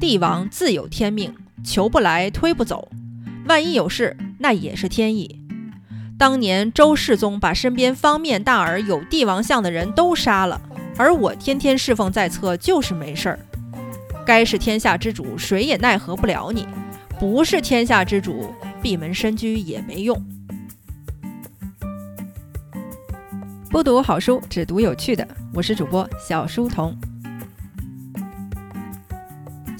帝王自有天命，求不来，推不走。万一有事，那也是天意。当年周世宗把身边方面大耳有帝王相的人都杀了，而我天天侍奉在侧，就是没事儿。该是天下之主，谁也奈何不了你；不是天下之主，闭门深居也没用。不读好书，只读有趣的。我是主播小书童。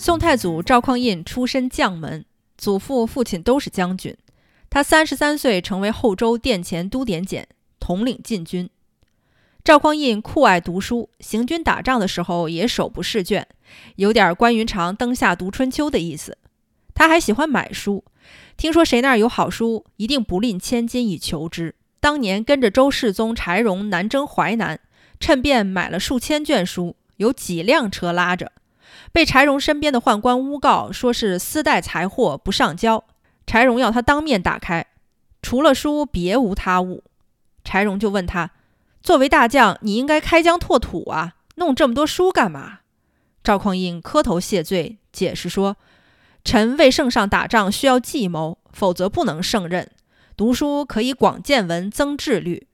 宋太祖赵匡胤出身将门，祖父、父亲都是将军。他三十三岁成为后周殿前都点检，统领禁军。赵匡胤酷爱读书，行军打仗的时候也手不释卷，有点关云长灯下读春秋的意思。他还喜欢买书，听说谁那儿有好书，一定不吝千金以求之。当年跟着周世宗柴荣南征淮南，趁便买了数千卷书，有几辆车拉着，被柴荣身边的宦官诬告说是私带财货不上交。柴荣要他当面打开，除了书别无他物。柴荣就问他：“作为大将，你应该开疆拓土啊，弄这么多书干嘛？”赵匡胤磕头谢罪，解释说：“臣为圣上打仗需要计谋，否则不能胜任。”读书可以广见闻，增智虑。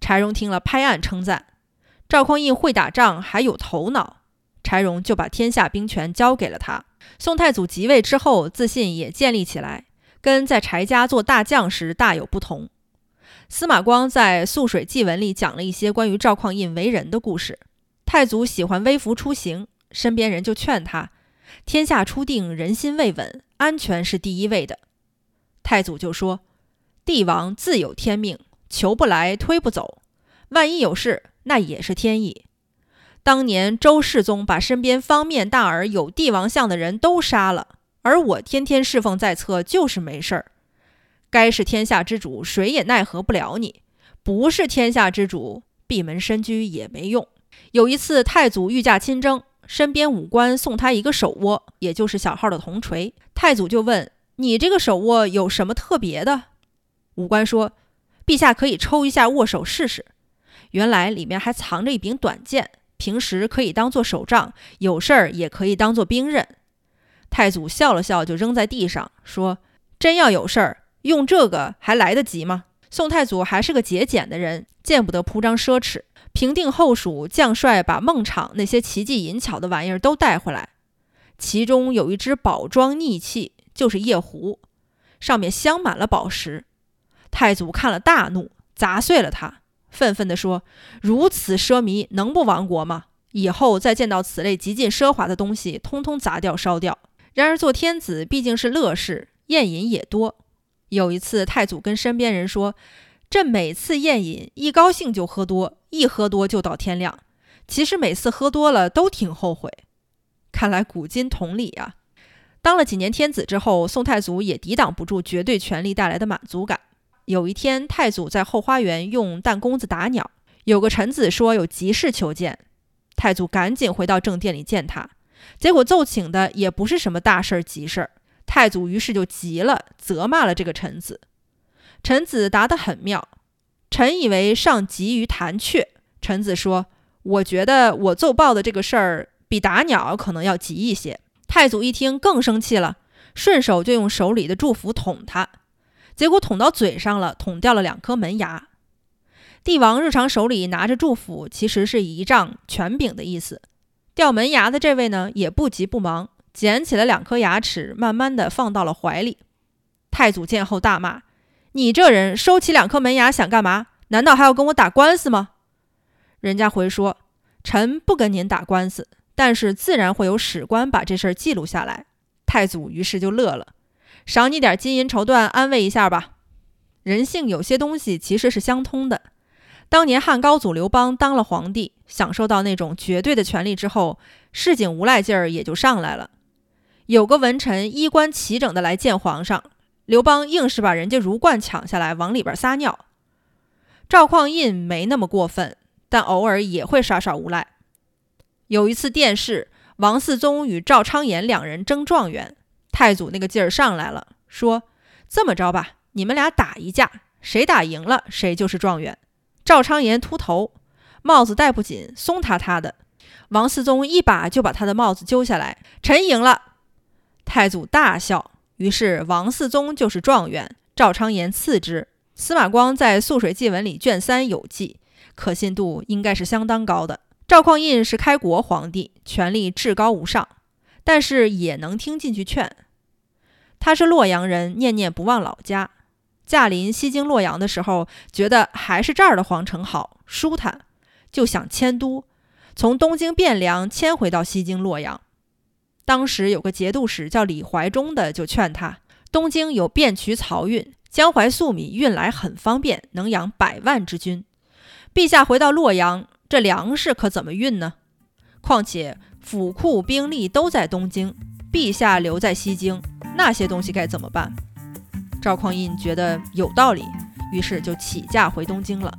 柴荣听了，拍案称赞：“赵匡胤会打仗，还有头脑。”柴荣就把天下兵权交给了他。宋太祖即位之后，自信也建立起来，跟在柴家做大将时大有不同。司马光在《素水记文》里讲了一些关于赵匡胤为人的故事。太祖喜欢微服出行，身边人就劝他：“天下初定，人心未稳，安全是第一位的。”太祖就说。帝王自有天命，求不来，推不走。万一有事，那也是天意。当年周世宗把身边方面大耳有帝王相的人都杀了，而我天天侍奉在侧，就是没事儿。该是天下之主，谁也奈何不了你；不是天下之主，闭门深居也没用。有一次，太祖御驾亲征，身边武官送他一个手握，也就是小号的铜锤。太祖就问：“你这个手握有什么特别的？”武官说：“陛下可以抽一下握手试试。原来里面还藏着一柄短剑，平时可以当做手杖，有事儿也可以当做兵刃。”太祖笑了笑，就扔在地上，说：“真要有事儿，用这个还来得及吗？”宋太祖还是个节俭的人，见不得铺张奢侈。平定后蜀，将帅把孟昶那些奇技淫巧的玩意儿都带回来，其中有一只宝装逆器，就是夜壶，上面镶满了宝石。太祖看了大怒，砸碎了它，愤愤地说：“如此奢靡，能不亡国吗？以后再见到此类极尽奢华的东西，通通砸掉烧掉。”然而做天子毕竟是乐事，宴饮也多。有一次，太祖跟身边人说：“朕每次宴饮，一高兴就喝多，一喝多就到天亮。其实每次喝多了都挺后悔。”看来古今同理啊。当了几年天子之后，宋太祖也抵挡不住绝对权力带来的满足感。有一天，太祖在后花园用弹弓子打鸟，有个臣子说有急事求见，太祖赶紧回到正殿里见他，结果奏请的也不是什么大事儿急事儿，太祖于是就急了，责骂了这个臣子。臣子答得很妙，臣以为上急于弹雀，臣子说，我觉得我奏报的这个事儿比打鸟可能要急一些。太祖一听更生气了，顺手就用手里的祝福捅他。结果捅到嘴上了，捅掉了两颗门牙。帝王日常手里拿着祝福，其实是仪仗权柄的意思。掉门牙的这位呢，也不急不忙，捡起了两颗牙齿，慢慢的放到了怀里。太祖见后大骂：“你这人收起两颗门牙想干嘛？难道还要跟我打官司吗？”人家回说：“臣不跟您打官司，但是自然会有史官把这事儿记录下来。”太祖于是就乐了。赏你点金银绸缎，安慰一下吧。人性有些东西其实是相通的。当年汉高祖刘邦当了皇帝，享受到那种绝对的权力之后，市井无赖劲儿也就上来了。有个文臣衣冠齐整的来见皇上，刘邦硬是把人家儒冠抢下来，往里边撒尿。赵匡胤没那么过分，但偶尔也会耍耍无赖。有一次殿试，王嗣宗与赵昌言两人争状元。太祖那个劲儿上来了，说：“这么着吧，你们俩打一架，谁打赢了，谁就是状元。”赵昌言秃头，帽子戴不紧，松塌塌的，王思宗一把就把他的帽子揪下来：“臣赢了。”太祖大笑，于是王思宗就是状元，赵昌言次之。司马光在《素水记文》里卷三有记，可信度应该是相当高的。赵匡胤是开国皇帝，权力至高无上，但是也能听进去劝。他是洛阳人，念念不忘老家。驾临西京洛阳的时候，觉得还是这儿的皇城好，舒坦，就想迁都，从东京汴梁迁回到西京洛阳。当时有个节度使叫李怀忠的，就劝他：东京有汴渠漕运。江淮粟米运来很方便，能养百万之军。陛下回到洛阳，这粮食可怎么运呢？况且府库兵力都在东京，陛下留在西京，那些东西该怎么办？赵匡胤觉得有道理，于是就起驾回东京了。